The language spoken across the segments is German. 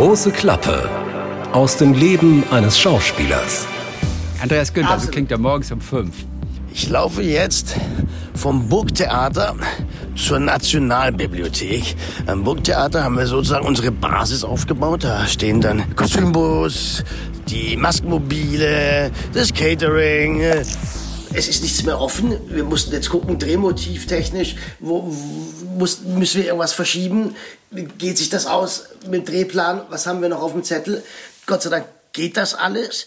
Große Klappe aus dem Leben eines Schauspielers. Andreas Günther, so klingt er morgens um fünf. Ich laufe jetzt vom Burgtheater zur Nationalbibliothek. Am Burgtheater haben wir sozusagen unsere Basis aufgebaut. Da stehen dann Kostümbus, die Maskenmobile, das Catering. Es ist nichts mehr offen. Wir mussten jetzt gucken, drehmotivtechnisch, wo muss, müssen wir irgendwas verschieben? Geht sich das aus mit dem Drehplan? Was haben wir noch auf dem Zettel? Gott sei Dank geht das alles.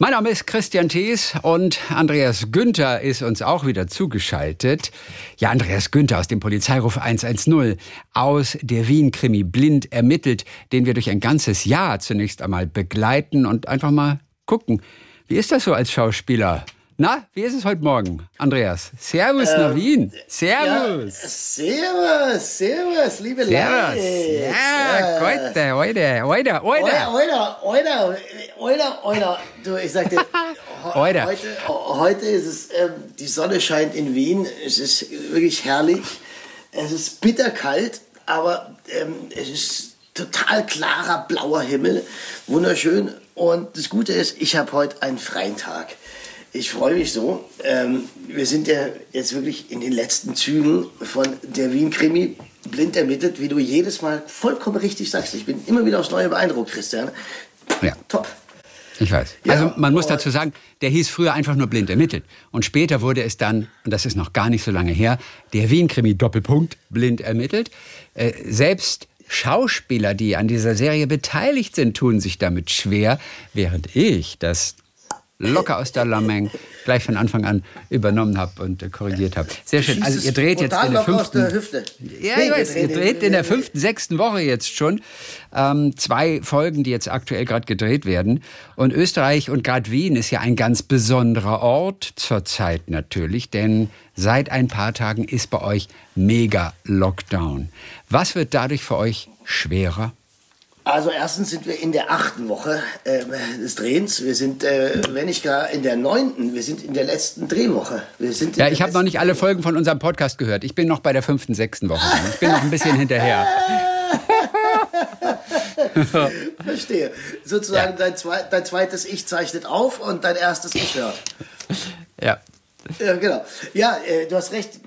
Mein Name ist Christian Thees und Andreas Günther ist uns auch wieder zugeschaltet. Ja, Andreas Günther aus dem Polizeiruf 110 aus der Wien-Krimi blind ermittelt, den wir durch ein ganzes Jahr zunächst einmal begleiten und einfach mal gucken. Wie ist das so als Schauspieler? Na, wie ist es heute Morgen, Andreas? Servus ähm, nach Wien. Servus. Ja, servus, servus, liebe Leute. Ja, heute, heute, heute, heute. Heute, heute, heute, heute. Du, ich sagte, heute. heute, heute ist es, ähm, die Sonne scheint in Wien. Es ist wirklich herrlich. Es ist bitterkalt, aber ähm, es ist total klarer blauer Himmel. Wunderschön. Und das Gute ist, ich habe heute einen freien Tag. Ich freue mich so. Ähm, wir sind ja jetzt wirklich in den letzten Zügen von der Wien-Krimi blind ermittelt, wie du jedes Mal vollkommen richtig sagst. Ich bin immer wieder aufs Neue beeindruckt, Christian. Ja. Top. Ich weiß. Ja, also man muss dazu sagen, der hieß früher einfach nur blind ermittelt. Und später wurde es dann, und das ist noch gar nicht so lange her, der Wien-Krimi Doppelpunkt blind ermittelt. Äh, selbst Schauspieler, die an dieser Serie beteiligt sind, tun sich damit schwer, während ich das locker aus der Lameng gleich von Anfang an übernommen habe und äh, korrigiert habe. Sehr schön. Also ihr dreht jetzt in der fünften. Der ja, ich weiß, ihr dreht in der fünften, sechsten Woche jetzt schon ähm, zwei Folgen, die jetzt aktuell gerade gedreht werden. Und Österreich und gerade Wien ist ja ein ganz besonderer Ort zurzeit natürlich, denn seit ein paar Tagen ist bei euch mega Lockdown. Was wird dadurch für euch schwerer? Also erstens sind wir in der achten Woche äh, des Drehens. Wir sind, äh, wenn nicht gar in der neunten, wir sind in der letzten Drehwoche. Wir sind ja, ich habe noch nicht alle Folgen von unserem Podcast gehört. Ich bin noch bei der fünften, sechsten Woche. Ich bin noch ein bisschen hinterher. Verstehe. Sozusagen ja. dein, zwe dein zweites Ich zeichnet auf und dein erstes Ich hört. Ja, ja, genau. Ja, äh, du hast recht.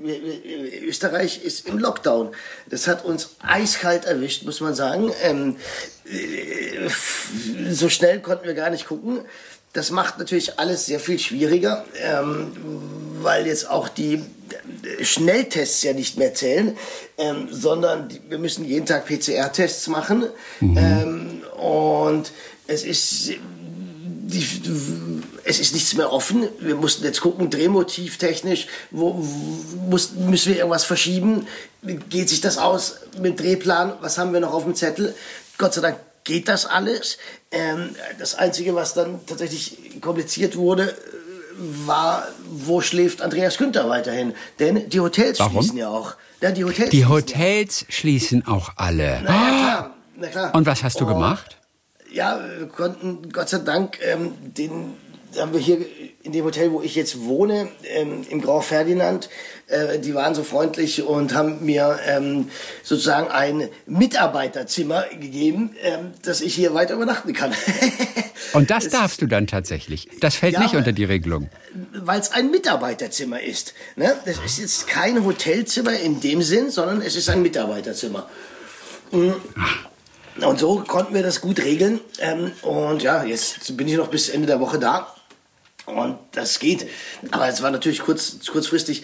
Österreich ist im Lockdown. Das hat uns eiskalt erwischt, muss man sagen. Ähm, äh, so schnell konnten wir gar nicht gucken. Das macht natürlich alles sehr viel schwieriger, ähm, weil jetzt auch die Schnelltests ja nicht mehr zählen, ähm, sondern wir müssen jeden Tag PCR-Tests machen. Mhm. Ähm, und es ist die, es ist nichts mehr offen. Wir mussten jetzt gucken, drehmotivtechnisch, wo, wo muss, müssen wir irgendwas verschieben? Geht sich das aus mit Drehplan? Was haben wir noch auf dem Zettel? Gott sei Dank geht das alles. Ähm, das Einzige, was dann tatsächlich kompliziert wurde, war, wo schläft Andreas Günther weiterhin? Denn die Hotels Warum? schließen ja auch. Ja, die Hotels, die Hotels schließen auch alle. Na ja, klar. Na klar. Und was hast du oh. gemacht? ja, wir konnten Gott sei Dank ähm, den haben wir hier in dem Hotel, wo ich jetzt wohne, ähm, im Grand Ferdinand, äh, die waren so freundlich und haben mir ähm, sozusagen ein Mitarbeiterzimmer gegeben, ähm, dass ich hier weiter übernachten kann. und das, darfst du dann tatsächlich. Das fällt ja, nicht unter die Regelung. Weil es ein Mitarbeiterzimmer ist. Ne? Das ist jetzt kein Hotelzimmer in dem Sinn, sondern es ist ein Mitarbeiterzimmer. Mhm. Und so konnten wir das gut regeln. Ähm, und ja, jetzt bin ich noch bis Ende der Woche da. Und das geht. Aber es war natürlich kurz, kurzfristig.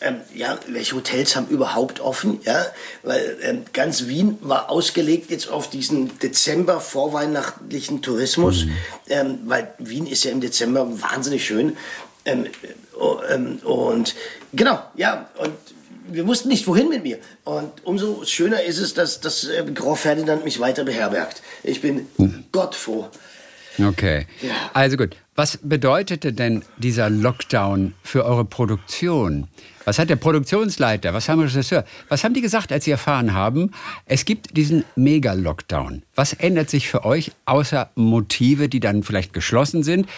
Ähm, ja, welche Hotels haben überhaupt offen? Ja, weil ähm, ganz Wien war ausgelegt jetzt auf diesen Dezember vorweihnachtlichen Tourismus, mhm. ähm, weil Wien ist ja im Dezember wahnsinnig schön. Ähm, oh, ähm, und genau, ja, und wir wussten nicht, wohin mit mir. Und umso schöner ist es, dass, dass äh, Grand Ferdinand mich weiter beherbergt. Ich bin hm. Gott froh. Okay. Ja. Also gut. Was bedeutete denn dieser Lockdown für eure Produktion? Was hat der Produktionsleiter, was haben Regisseur, was haben die gesagt, als sie erfahren haben, es gibt diesen Mega-Lockdown? Was ändert sich für euch außer Motive, die dann vielleicht geschlossen sind?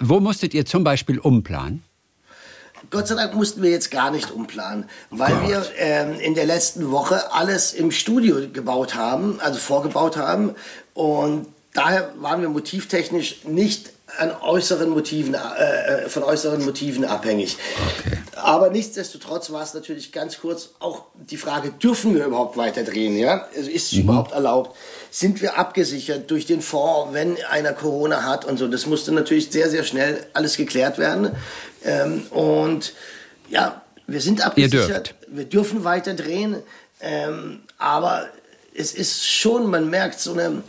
Wo musstet ihr zum Beispiel umplanen? Gott sei Dank mussten wir jetzt gar nicht umplanen, weil Gott. wir ähm, in der letzten Woche alles im Studio gebaut haben, also vorgebaut haben. Und daher waren wir motivtechnisch nicht an äußeren Motiven, äh, äh, von äußeren Motiven abhängig. Okay. Aber nichtsdestotrotz war es natürlich ganz kurz auch die Frage, dürfen wir überhaupt weiter drehen? Ja? Also ist es mhm. überhaupt erlaubt? Sind wir abgesichert durch den Fonds, wenn einer Corona hat und so? Das musste natürlich sehr, sehr schnell alles geklärt werden. Ähm, und ja, wir sind abgesichert. Wir dürfen weiter drehen. Ähm, aber es ist schon, man merkt so eine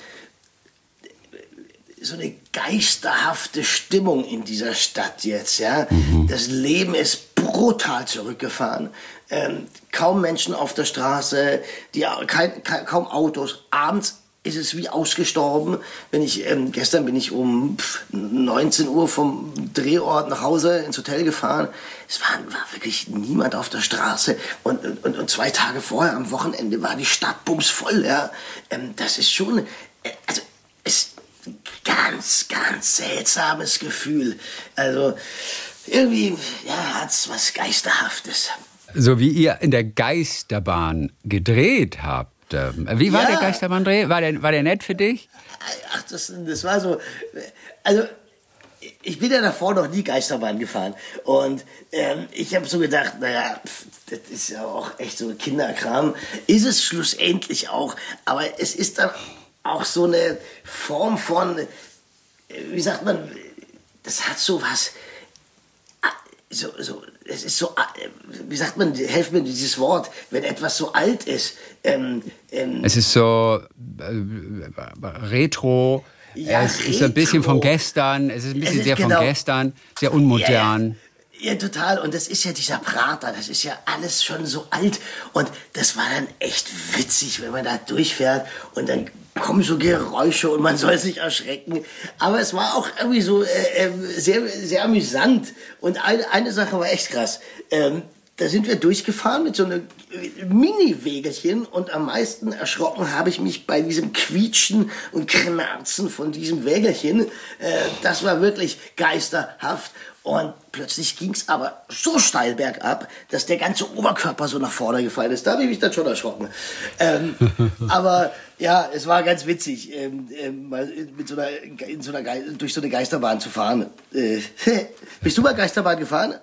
so eine geisterhafte Stimmung in dieser Stadt jetzt. Ja? Mhm. Das Leben ist brutal zurückgefahren. Ähm, kaum Menschen auf der Straße, die, kein, kein, kaum Autos. Abends ist es wie ausgestorben. Wenn ich, ähm, gestern bin ich um 19 Uhr vom Drehort nach Hause ins Hotel gefahren. Es war, war wirklich niemand auf der Straße. Und, und, und, zwei Tage vorher, am Wochenende, war die Stadt bumsvoll. Ja? Ähm, das ist schon, äh, also ganz, ganz seltsames Gefühl. Also irgendwie ja, hat es was Geisterhaftes. So wie ihr in der Geisterbahn gedreht habt. Ähm, wie war ja. der Geisterbahndreh? War der, war der nett für dich? Ach, das, das war so. Also, ich bin ja davor noch nie Geisterbahn gefahren. Und ähm, ich habe so gedacht, naja, pf, das ist ja auch echt so Kinderkram. Ist es schlussendlich auch. Aber es ist dann auch so eine Form von, wie sagt man, das hat so was, so, so, es ist so, wie sagt man, helft mir dieses Wort, wenn etwas so alt ist. Ähm, ähm, es ist so äh, retro, ja, es retro. ist ein bisschen von gestern, es ist ein bisschen sehr genau, von gestern, sehr unmodern. Ja, ja, total. Und das ist ja dieser Prater, das ist ja alles schon so alt. Und das war dann echt witzig, wenn man da durchfährt und dann kommen so Geräusche und man soll sich erschrecken. Aber es war auch irgendwie so äh, äh, sehr, sehr amüsant. Und eine, eine Sache war echt krass. Ähm, da sind wir durchgefahren mit so einem Mini-Wägelchen und am meisten erschrocken habe ich mich bei diesem Quietschen und Knarzen von diesem Wägelchen. Äh, das war wirklich geisterhaft. Und plötzlich ging es aber so steil bergab, dass der ganze Oberkörper so nach vorne gefallen ist. Da habe ich mich dann schon erschrocken. Ähm, aber ja, es war ganz witzig, ähm, ähm, mal mit so einer, in so einer durch so eine Geisterbahn zu fahren. Äh, bist du mal Geisterbahn gefahren?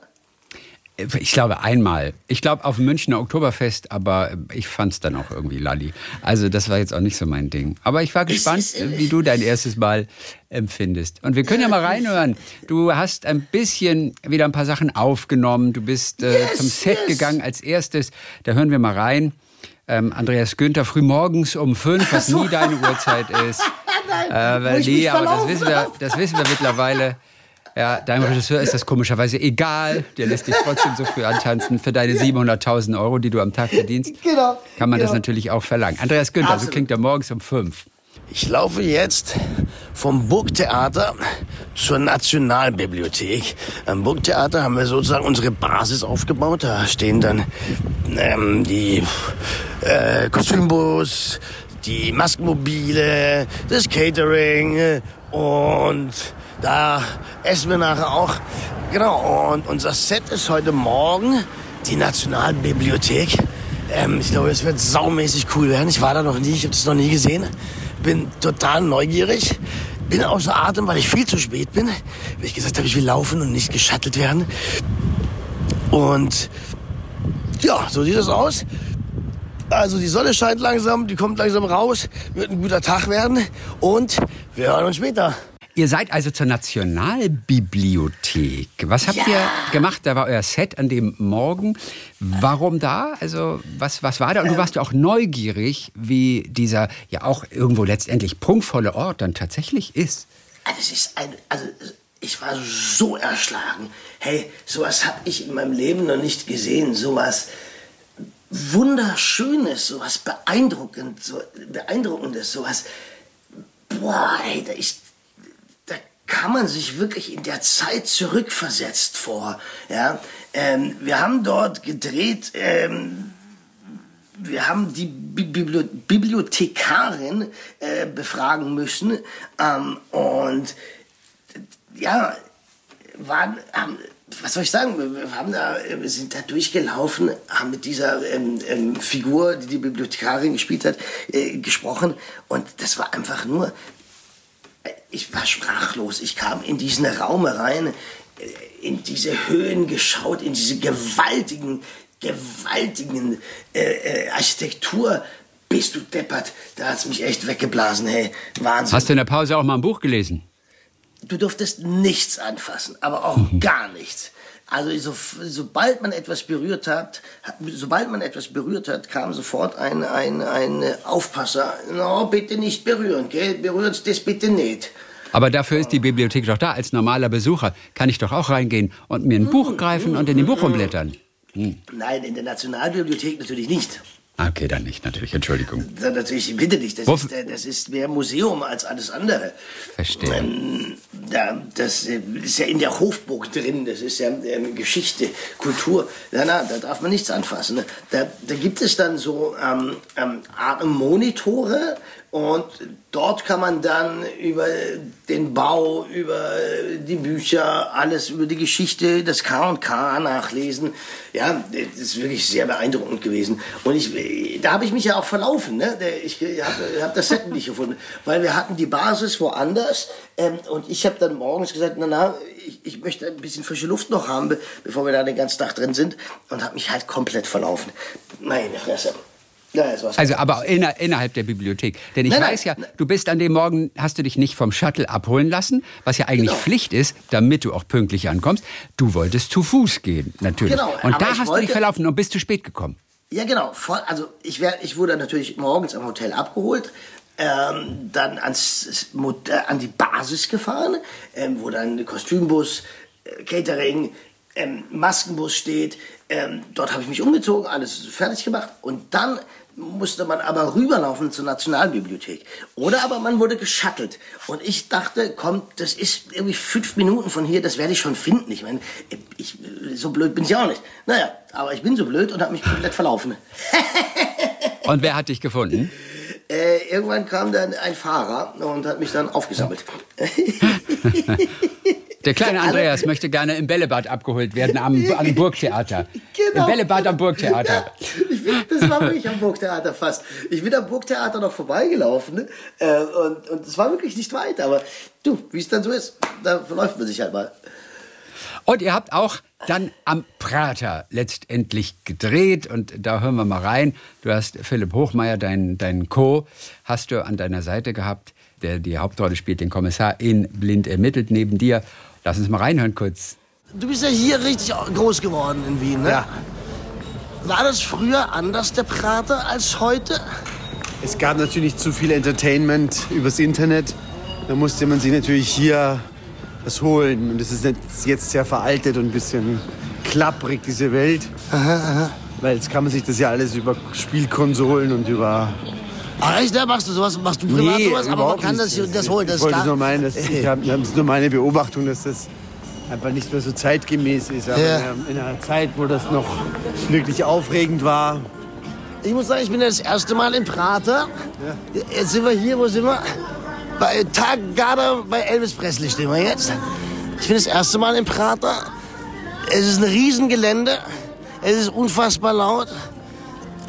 Ich glaube einmal. Ich glaube auf dem Münchner Oktoberfest, aber ich fand es dann auch irgendwie lalli. Also das war jetzt auch nicht so mein Ding. Aber ich war gespannt, wie du dein erstes Mal empfindest. Und wir können ja mal reinhören. Du hast ein bisschen wieder ein paar Sachen aufgenommen. Du bist äh, yes, zum Set yes. gegangen als erstes. Da hören wir mal rein. Ähm, Andreas Günther frühmorgens um fünf, was nie deine Uhrzeit ist. Nein, äh, nee, aber das wissen, wir, das wissen wir mittlerweile. Ja, deinem Regisseur ist das komischerweise egal. Der lässt dich trotzdem so früh antanzen. Für deine 700.000 Euro, die du am Tag verdienst, genau, kann man genau. das natürlich auch verlangen. Andreas Günther, Absolut. so klingt er morgens um fünf. Ich laufe jetzt vom Burgtheater zur Nationalbibliothek. Am Burgtheater haben wir sozusagen unsere Basis aufgebaut. Da stehen dann ähm, die äh, Kostümbus, die Maskenmobile, das Catering äh, und da essen wir nachher auch. Genau, und unser Set ist heute Morgen die Nationalbibliothek. Ähm, ich glaube, es wird saumäßig cool werden. Ich war da noch nie, ich habe das noch nie gesehen. Bin total neugierig. Bin außer Atem, weil ich viel zu spät bin. Wie ich gesagt habe, ich will laufen und nicht geschattelt werden. Und ja, so sieht es aus. Also die Sonne scheint langsam, die kommt langsam raus, wird ein guter Tag werden und wir hören uns später. Ihr seid also zur Nationalbibliothek. Was habt ja. ihr gemacht? Da war euer Set an dem Morgen. Warum da? Also was, was war da? Und du ähm. warst ja auch neugierig, wie dieser ja auch irgendwo letztendlich prunkvolle Ort dann tatsächlich ist. Das ist ein, also ich war so erschlagen. Hey, sowas habe ich in meinem Leben noch nicht gesehen. Sowas wunderschönes, sowas beeindruckend, so beeindruckendes, sowas. Boah, ey, da ist kann man sich wirklich in der Zeit zurückversetzt vor. Ja? Ähm, wir haben dort gedreht, ähm, wir haben die Bibli Bibliothekarin äh, befragen müssen ähm, und ja, waren, haben was soll ich sagen? Wir, haben da, sind da durchgelaufen, haben mit dieser ähm, ähm, Figur, die die Bibliothekarin gespielt hat, äh, gesprochen. Und das war einfach nur, äh, ich war sprachlos. Ich kam in diesen Raum rein, äh, in diese Höhen geschaut, in diese gewaltigen, gewaltigen äh, äh, Architektur. Bist du deppert? Da hat's mich echt weggeblasen, hey. Wahnsinn. Hast du in der Pause auch mal ein Buch gelesen? Du durftest nichts anfassen, aber auch mhm. gar nichts. Also so, sobald man etwas berührt hat, sobald man etwas berührt hat, kam sofort ein, ein, ein Aufpasser. No, bitte nicht berühren, gell? Berühren das bitte nicht. Aber dafür ist die Bibliothek doch da. Als normaler Besucher kann ich doch auch reingehen und mir ein Buch greifen und in den Buch umblättern. Hm. Nein, in der Nationalbibliothek natürlich nicht. Ah, okay, dann nicht, natürlich, Entschuldigung. Dann natürlich, bitte nicht. Das, ist, das ist mehr Museum als alles andere. Verstehe. Ähm, da, das äh, ist ja in der Hofburg drin, das ist ja ähm, Geschichte, Kultur. Na, na, da darf man nichts anfassen. Ne? Da, da gibt es dann so ähm, ähm, Monitore, und dort kann man dann über den Bau, über die Bücher, alles über die Geschichte des K&K nachlesen. Ja, das ist wirklich sehr beeindruckend gewesen. Und ich, da habe ich mich ja auch verlaufen. Ne? Ich habe hab das Set nicht gefunden, weil wir hatten die Basis woanders. Ähm, und ich habe dann morgens gesagt, na, na, ich, ich, möchte ein bisschen frische Luft noch haben, bevor wir da den ganzen Tag drin sind. Und habe mich halt komplett verlaufen. Meine Fresse. Ja, also aber inner, innerhalb der Bibliothek. Denn ich nein, weiß ja, nein. du bist an dem Morgen, hast du dich nicht vom Shuttle abholen lassen, was ja eigentlich genau. Pflicht ist, damit du auch pünktlich ankommst. Du wolltest zu Fuß gehen, natürlich. Genau, und da hast wollte, du dich verlaufen und bist zu spät gekommen. Ja, genau. Also ich, wär, ich wurde natürlich morgens am Hotel abgeholt, ähm, dann ans, äh, an die Basis gefahren, ähm, wo dann Kostümbus, äh, Catering, ähm, Maskenbus steht. Ähm, dort habe ich mich umgezogen, alles fertig gemacht und dann musste man aber rüberlaufen zur Nationalbibliothek. Oder aber man wurde geschattelt. Und ich dachte, komm, das ist irgendwie fünf Minuten von hier, das werde ich schon finden. Ich meine, ich, so blöd bin ich auch nicht. Naja, aber ich bin so blöd und habe mich komplett verlaufen. und wer hat dich gefunden? Äh, irgendwann kam dann ein Fahrer und hat mich dann aufgesammelt. Der kleine Andreas möchte gerne im Bällebad abgeholt werden am, am Burgtheater. Genau. Im Bällebad am Burgtheater. Ja, das war wirklich am Burgtheater fast. Ich bin am Burgtheater noch vorbeigelaufen ne? äh, und, und es war wirklich nicht weit. Aber du, wie es dann so ist, da verläuft man sich halt mal. Und ihr habt auch dann am Prater letztendlich gedreht und da hören wir mal rein. Du hast Philipp Hochmeier, deinen dein Co., hast du an deiner Seite gehabt, der die Hauptrolle spielt, den Kommissar in Blind ermittelt neben dir. Lass uns mal reinhören kurz. Du bist ja hier richtig groß geworden in Wien, ne? Ja. War das früher anders, der Prater, als heute? Es gab natürlich zu viel Entertainment übers Internet. Da musste man sich natürlich hier was holen. Und das ist jetzt sehr veraltet und ein bisschen klapprig, diese Welt. Aha, aha. Weil jetzt kann man sich das ja alles über Spielkonsolen und über Ach echt, da machst du sowas, machst du privat nee, sowas, aber man kann das, das holen, das ich wollte nur meinen, das, ich hab, das ist nur meine Beobachtung, dass das einfach nicht mehr so zeitgemäß ist. Aber ja. in einer Zeit, wo das noch wirklich aufregend war. Ich muss sagen, ich bin das erste Mal in Prater. Ja. Jetzt sind wir hier, wo sind wir? Bei Tag Garda bei Elvis Presley stehen wir jetzt. Ich bin das erste Mal in Prater. Es ist ein Riesengelände. Es ist unfassbar laut.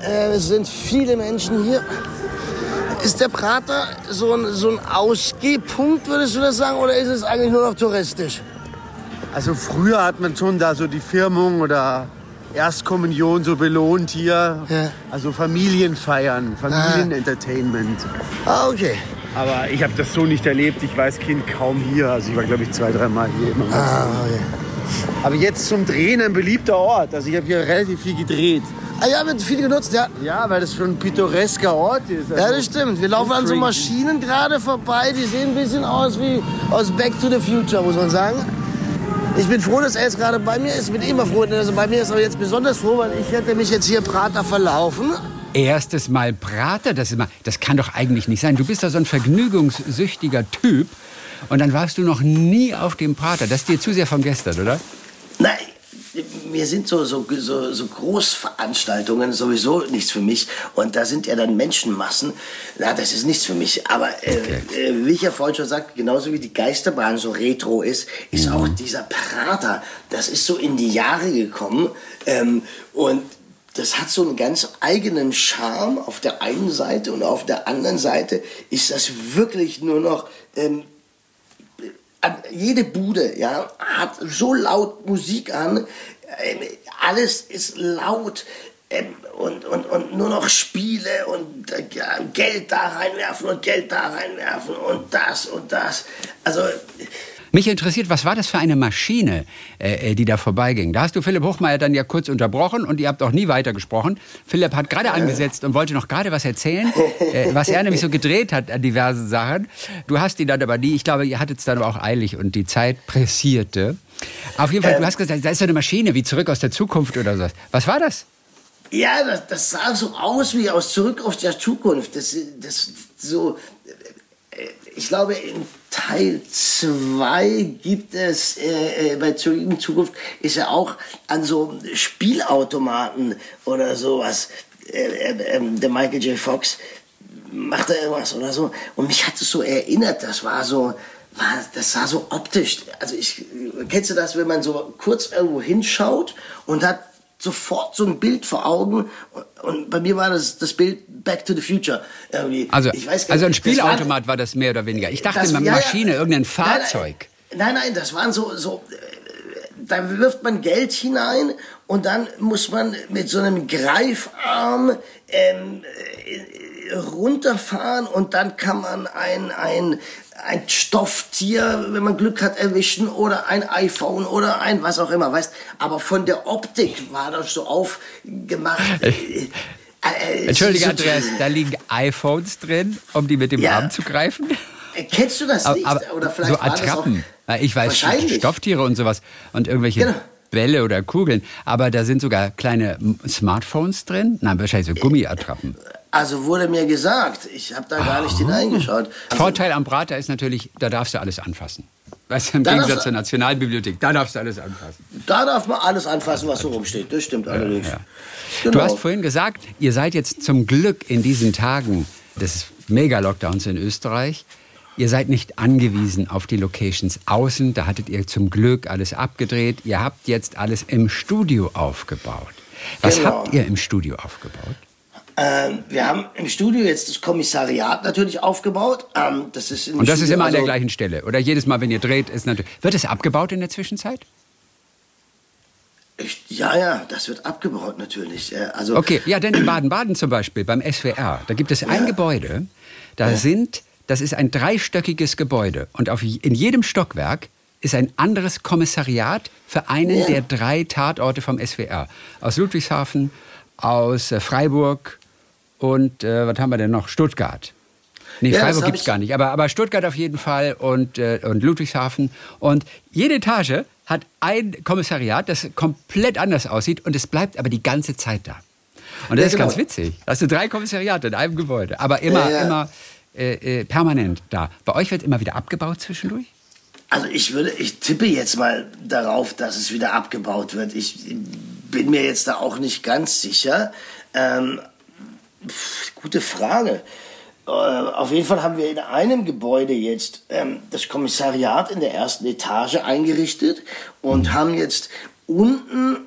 Äh, es sind viele Menschen hier. Ist der Prater so ein, so ein Ausgehpunkt, würdest du das sagen, oder ist es eigentlich nur noch touristisch? Also früher hat man schon da so die Firmung oder Erstkommunion so belohnt hier. Ja. Also Familienfeiern, Familienentertainment. Ah, okay. Aber ich habe das so nicht erlebt. Ich war als Kind kaum hier. Also ich war, glaube ich, zwei, dreimal hier. Immer ah, okay. Aber jetzt zum Drehen ein beliebter Ort. Also ich habe hier relativ viel gedreht. Ah ja, wird viel genutzt, ja. Ja, weil das schon ein pittoresker Ort ist. Also ja, das stimmt. Wir laufen an so Maschinen gerade vorbei, die sehen ein bisschen aus wie aus Back to the Future, muss man sagen. Ich bin froh, dass er jetzt gerade bei mir ist. Ich bin immer froh, dass er bei mir ist, aber jetzt besonders froh, weil ich hätte mich jetzt hier Prater verlaufen. Erstes Mal Prater, das, ist mal, das kann doch eigentlich nicht sein. Du bist doch so ein vergnügungssüchtiger Typ und dann warst du noch nie auf dem Prater. Das ist dir zu sehr von gestern, oder? Nein, mir sind so, so, so, so Großveranstaltungen sowieso nichts für mich. Und da sind ja dann Menschenmassen. Na, das ist nichts für mich. Aber äh, äh, wie ich ja vorhin schon sagte, genauso wie die Geisterbahn so retro ist, ist mhm. auch dieser Prater, das ist so in die Jahre gekommen. Ähm, und das hat so einen ganz eigenen Charme auf der einen Seite und auf der anderen Seite ist das wirklich nur noch ähm, jede Bude ja, hat so laut Musik an, ähm, alles ist laut ähm, und, und, und nur noch Spiele und äh, Geld da reinwerfen und Geld da reinwerfen und das und das. Also mich interessiert, was war das für eine Maschine, äh, äh, die da vorbeiging? Da hast du Philipp Hochmeier dann ja kurz unterbrochen und ihr habt auch nie weitergesprochen. Philipp hat gerade angesetzt und wollte noch gerade was erzählen, äh, was er nämlich so gedreht hat an diversen Sachen. Du hast ihn dann aber nie, ich glaube, ihr hattet es dann aber auch eilig und die Zeit pressierte. Auf jeden Fall, ähm, du hast gesagt, da ist so eine Maschine wie zurück aus der Zukunft oder so. Was war das? Ja, das, das sah so aus wie aus Zurück aus der Zukunft. Das, das so, äh, ich glaube, in Teil 2 gibt es äh, äh, bei Zurück in Zukunft ist er auch an so Spielautomaten oder sowas. Äh, äh, ähm, der Michael J. Fox macht da irgendwas oder so. Und mich hat es so erinnert, das war so, war, das sah so optisch. Also ich, kennst du das, wenn man so kurz irgendwo hinschaut und hat sofort so ein Bild vor Augen. Und bei mir war das das Bild Back to the Future. Irgendwie. Also, weiß, also ein Spielautomat war, war, das mehr oder weniger. Ich dachte, eine Maschine, ja, irgendein Fahrzeug. Nein, nein, das waren so, so, da wirft man Geld hinein und dann muss man mit so einem Greifarm ähm, runterfahren und dann kann man ein, ein, ein Stofftier, wenn man Glück hat, erwischen oder ein iPhone oder ein was auch immer, weißt. Aber von der Optik war das so aufgemacht. Äh, äh, Entschuldige, so Andreas, da liegen iPhones drin, um die mit dem ja. Arm zu greifen. Äh, kennst du das nicht? Aber, oder vielleicht so Attrappen. ich weiß, Stofftiere und sowas und irgendwelche genau. Bälle oder Kugeln. Aber da sind sogar kleine Smartphones drin. Nein, wahrscheinlich so Gummiattrappen. Also wurde mir gesagt, ich habe da gar nicht hineingeschaut. Also Vorteil am Prater ist natürlich, da darfst du alles anfassen. Weißt du, im Gegensatz zur Nationalbibliothek, da darfst du alles anfassen. Da darf man alles anfassen, was so rumsteht. Das stimmt allerdings. Ja. Genau. Du hast vorhin gesagt, ihr seid jetzt zum Glück in diesen Tagen des Mega-Lockdowns in Österreich. Ihr seid nicht angewiesen auf die Locations außen. Da hattet ihr zum Glück alles abgedreht. Ihr habt jetzt alles im Studio aufgebaut. Was genau. habt ihr im Studio aufgebaut? Ähm, wir haben im Studio jetzt das Kommissariat natürlich aufgebaut. Ähm, das ist Und das Studio, ist immer an der also gleichen Stelle? Oder jedes Mal, wenn ihr dreht, ist natürlich. Wird es abgebaut in der Zwischenzeit? Ich, ja, ja, das wird abgebaut natürlich. Also, okay, ja, denn in Baden-Baden zum Beispiel, beim SWR, da gibt es ein ja. Gebäude, da ja. sind, das ist ein dreistöckiges Gebäude und auf, in jedem Stockwerk ist ein anderes Kommissariat für einen ja. der drei Tatorte vom SWR. Aus Ludwigshafen, aus äh, Freiburg und äh, was haben wir denn noch? Stuttgart. Nee, ja, Freiburg gibt es gar nicht, aber, aber Stuttgart auf jeden Fall und, äh, und Ludwigshafen. Und jede Etage hat ein Kommissariat, das komplett anders aussieht und es bleibt aber die ganze Zeit da. Und das ja, ist genau. ganz witzig. Da hast du drei Kommissariate in einem Gebäude, aber immer, ja, immer äh, äh, permanent da. Bei euch wird immer wieder abgebaut zwischendurch? Also ich würde, ich tippe jetzt mal darauf, dass es wieder abgebaut wird. Ich bin mir jetzt da auch nicht ganz sicher. Ähm, gute Frage. Äh, auf jeden Fall haben wir in einem Gebäude jetzt ähm, das Kommissariat in der ersten Etage eingerichtet und haben jetzt unten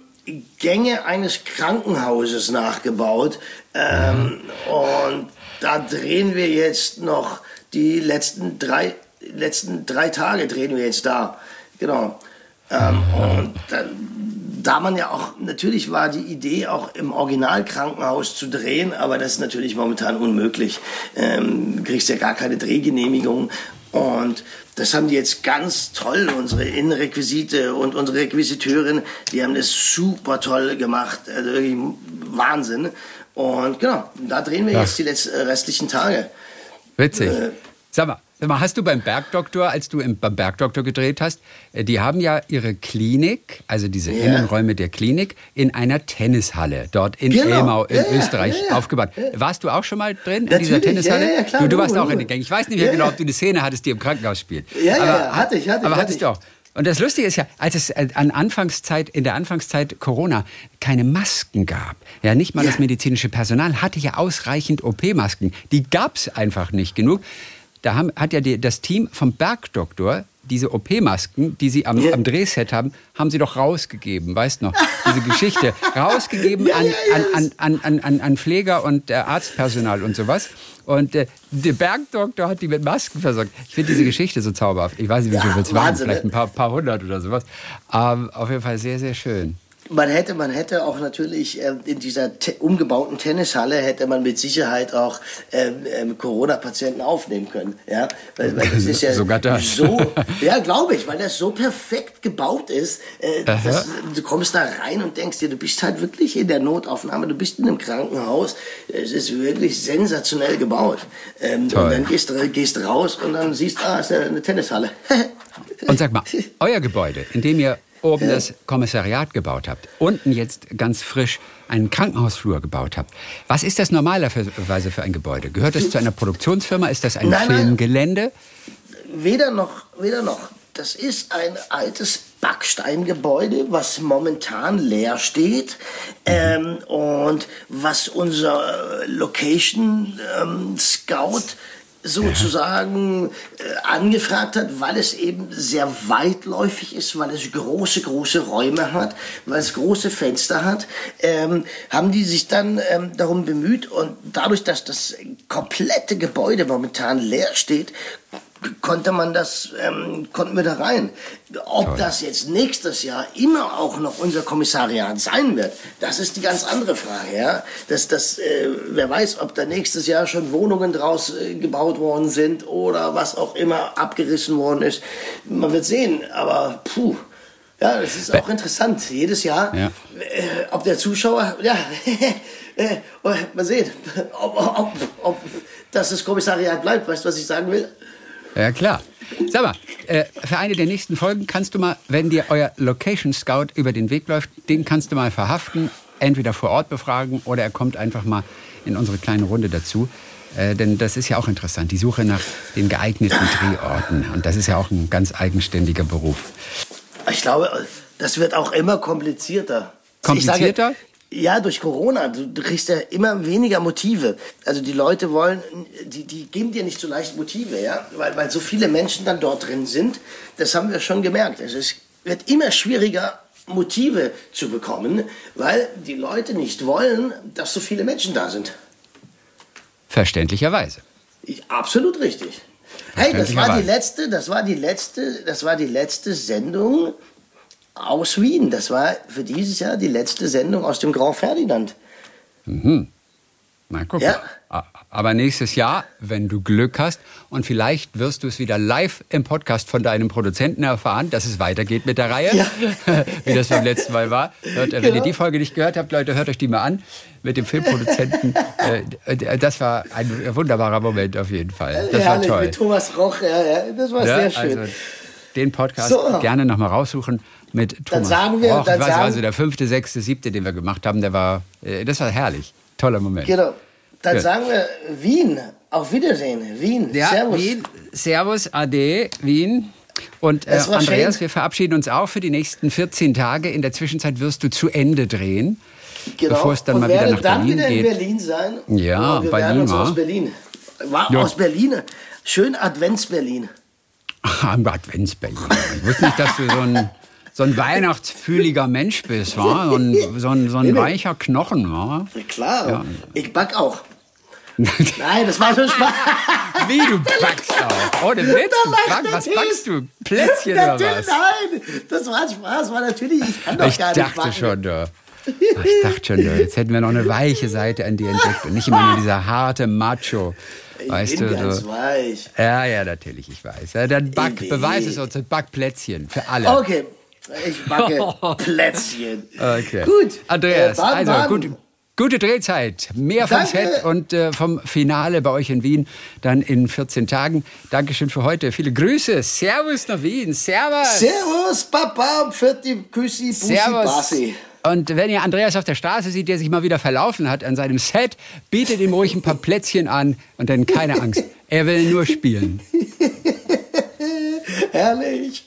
Gänge eines Krankenhauses nachgebaut. Ähm, und da drehen wir jetzt noch die letzten drei, letzten drei Tage drehen wir jetzt da. Genau. Ähm, und dann da man ja auch, natürlich war die Idee auch im Originalkrankenhaus zu drehen, aber das ist natürlich momentan unmöglich. Ähm, du kriegst ja gar keine Drehgenehmigung. Und das haben die jetzt ganz toll, unsere Innenrequisite und unsere Requisiteurin, die haben das super toll gemacht. Also wirklich Wahnsinn. Und genau, da drehen wir Ach. jetzt die letzten, äh, restlichen Tage. Witzig. Äh, Sag mal, Hast du beim Bergdoktor, als du im, beim Bergdoktor gedreht hast, äh, die haben ja ihre Klinik, also diese ja. Innenräume der Klinik, in einer Tennishalle dort in genau. Elmau in ja, Österreich ja, aufgebaut. Warst du auch schon mal drin in dieser Tennishalle? Ja, klar, du, du warst auch in den Gängen. Ich weiß nicht mehr genau, ob du eine Szene hattest, die im Krankenhaus spielt. Ja, ja, aber, hatte ich, hatte Aber hatte hattest ich. du auch. Und das Lustige ist ja, als es äh, an Anfangszeit, in der Anfangszeit Corona keine Masken gab, ja, nicht mal ja. das medizinische Personal hatte ja ausreichend OP-Masken. Die gab es einfach nicht genug. Da haben, hat ja die, das Team vom Bergdoktor diese OP-Masken, die sie am, yeah. am Drehset haben, haben sie doch rausgegeben, weißt noch? Diese Geschichte. rausgegeben ja, an, ja, ja. An, an, an, an, Pfleger und äh, Arztpersonal und sowas. Und äh, der Bergdoktor hat die mit Masken versorgt. Ich finde diese Geschichte so zauberhaft. Ich weiß nicht, wie viel es waren, vielleicht ein paar, paar hundert oder sowas. Ähm, auf jeden Fall sehr, sehr schön. Man hätte, man hätte auch natürlich äh, in dieser umgebauten Tennishalle hätte man mit Sicherheit auch ähm, ähm, Corona-Patienten aufnehmen können. Ja, weil, weil das ist ja Sogar das. so, ja, glaube ich, weil das so perfekt gebaut ist. Äh, dass, du kommst da rein und denkst dir, du bist halt wirklich in der Notaufnahme, du bist in einem Krankenhaus. Es ist wirklich sensationell gebaut. Ähm, und dann gehst du gehst raus und dann siehst, ah, ist eine Tennishalle. und sag mal, euer Gebäude, in dem ihr oben das Kommissariat gebaut habt, unten jetzt ganz frisch einen Krankenhausflur gebaut habt. Was ist das normalerweise für ein Gebäude? Gehört es zu einer Produktionsfirma? Ist das ein nein, Filmgelände? Nein. Weder noch, weder noch. Das ist ein altes Backsteingebäude, was momentan leer steht ähm, und was unser Location ähm, Scout sozusagen äh, angefragt hat, weil es eben sehr weitläufig ist, weil es große, große Räume hat, weil es große Fenster hat, ähm, haben die sich dann ähm, darum bemüht und dadurch, dass das komplette Gebäude momentan leer steht, konnte man das, ähm, konnten wir da rein. Ob Toll. das jetzt nächstes Jahr immer auch noch unser Kommissariat sein wird, das ist die ganz andere Frage. Ja? Das, das, äh, wer weiß, ob da nächstes Jahr schon Wohnungen draus äh, gebaut worden sind oder was auch immer abgerissen worden ist. Man wird sehen, aber puh. Ja, das ist auch interessant. Jedes Jahr, ja. äh, ob der Zuschauer, ja, äh, mal sehen, ob, ob, ob, dass das Kommissariat bleibt. Weißt du, was ich sagen will? Ja, klar. Sag mal, äh, für eine der nächsten Folgen kannst du mal, wenn dir euer Location Scout über den Weg läuft, den kannst du mal verhaften, entweder vor Ort befragen oder er kommt einfach mal in unsere kleine Runde dazu. Äh, denn das ist ja auch interessant, die Suche nach den geeigneten Drehorten. Und das ist ja auch ein ganz eigenständiger Beruf. Ich glaube, das wird auch immer komplizierter. Komplizierter? Ja, durch Corona. Du, du, kriegst ja immer weniger Motive. Also die Leute wollen, die, die geben dir nicht so leicht Motive, ja, weil, weil so viele Menschen dann dort drin sind. Das haben wir schon gemerkt. Also es wird immer schwieriger, Motive zu bekommen, weil die Leute nicht wollen, dass so viele Menschen da sind. Verständlicherweise. Ich, absolut richtig. Hey, das war die letzte, das war die letzte, das war die letzte Sendung aus Wien. Das war für dieses Jahr die letzte Sendung aus dem Grand Ferdinand. Mhm. Na, guck ja. mal. Aber nächstes Jahr, wenn du Glück hast und vielleicht wirst du es wieder live im Podcast von deinem Produzenten erfahren, dass es weitergeht mit der Reihe, ja. wie das beim letzten Mal war. Hört, genau. Wenn ihr genau. die Folge nicht gehört habt, Leute, hört euch die mal an mit dem Filmproduzenten. Äh, das war ein wunderbarer Moment auf jeden Fall. Das Herrlich, war toll. Mit Thomas Roch, ja, ja, das war ja, sehr schön. Also den Podcast so. gerne nochmal raussuchen mit Thomas. Dann sagen wir, Och, dann sagen, also der fünfte, sechste, siebte, den wir gemacht haben, der war, äh, das war herrlich. Toller Moment. Genau. Dann Gut. sagen wir Wien. Auf Wiedersehen. Wien. Ja, Servus. Wien. Servus, Ade, Wien. Und äh, Andreas, schön. wir verabschieden uns auch für die nächsten 14 Tage. In der Zwischenzeit wirst du zu Ende drehen. Genau. Bevor es dann und mal wieder nach dann Berlin wieder geht. in Berlin sein. Ja, wir bei werden aus Berlin. War ja. aus Berlin. Schön Advents-Berlin. Advents-Berlin. Ich wusste nicht, dass du so ein so ein weihnachtsfühliger Mensch bist, wa? So ein, so ein, so ein weicher Knochen. Wa? Klar, ja. ich back auch. Nein, das war schon Spaß. Wie du backst auch. Oh, der Witz, du back, was backst du? Plätzchen oder was? Nein, das war Spaß, war natürlich, ich kann doch ich gar nicht Ich dachte schon, du. Ich dachte schon, du, jetzt hätten wir noch eine weiche Seite an dir entdeckt und nicht immer nur dieser harte Macho. Weißt ich bin du, ganz du, weich. Ja, ja, natürlich, ich weiß. Ja, dann back, beweis es uns, back Plätzchen für alle. Okay, ich backe Plätzchen. Okay. Gut. Andreas, äh, also gut, gute Drehzeit. Mehr vom Danke. Set und äh, vom Finale bei euch in Wien dann in 14 Tagen. Dankeschön für heute. Viele Grüße. Servus nach Wien. Servus. Servus, Papa. Für die Küssi, Bussi, Servus. Bassi. Und wenn ihr Andreas auf der Straße sieht, der sich mal wieder verlaufen hat an seinem Set, bietet ihm ruhig ein paar Plätzchen an und dann keine Angst. Er will nur spielen. Herrlich.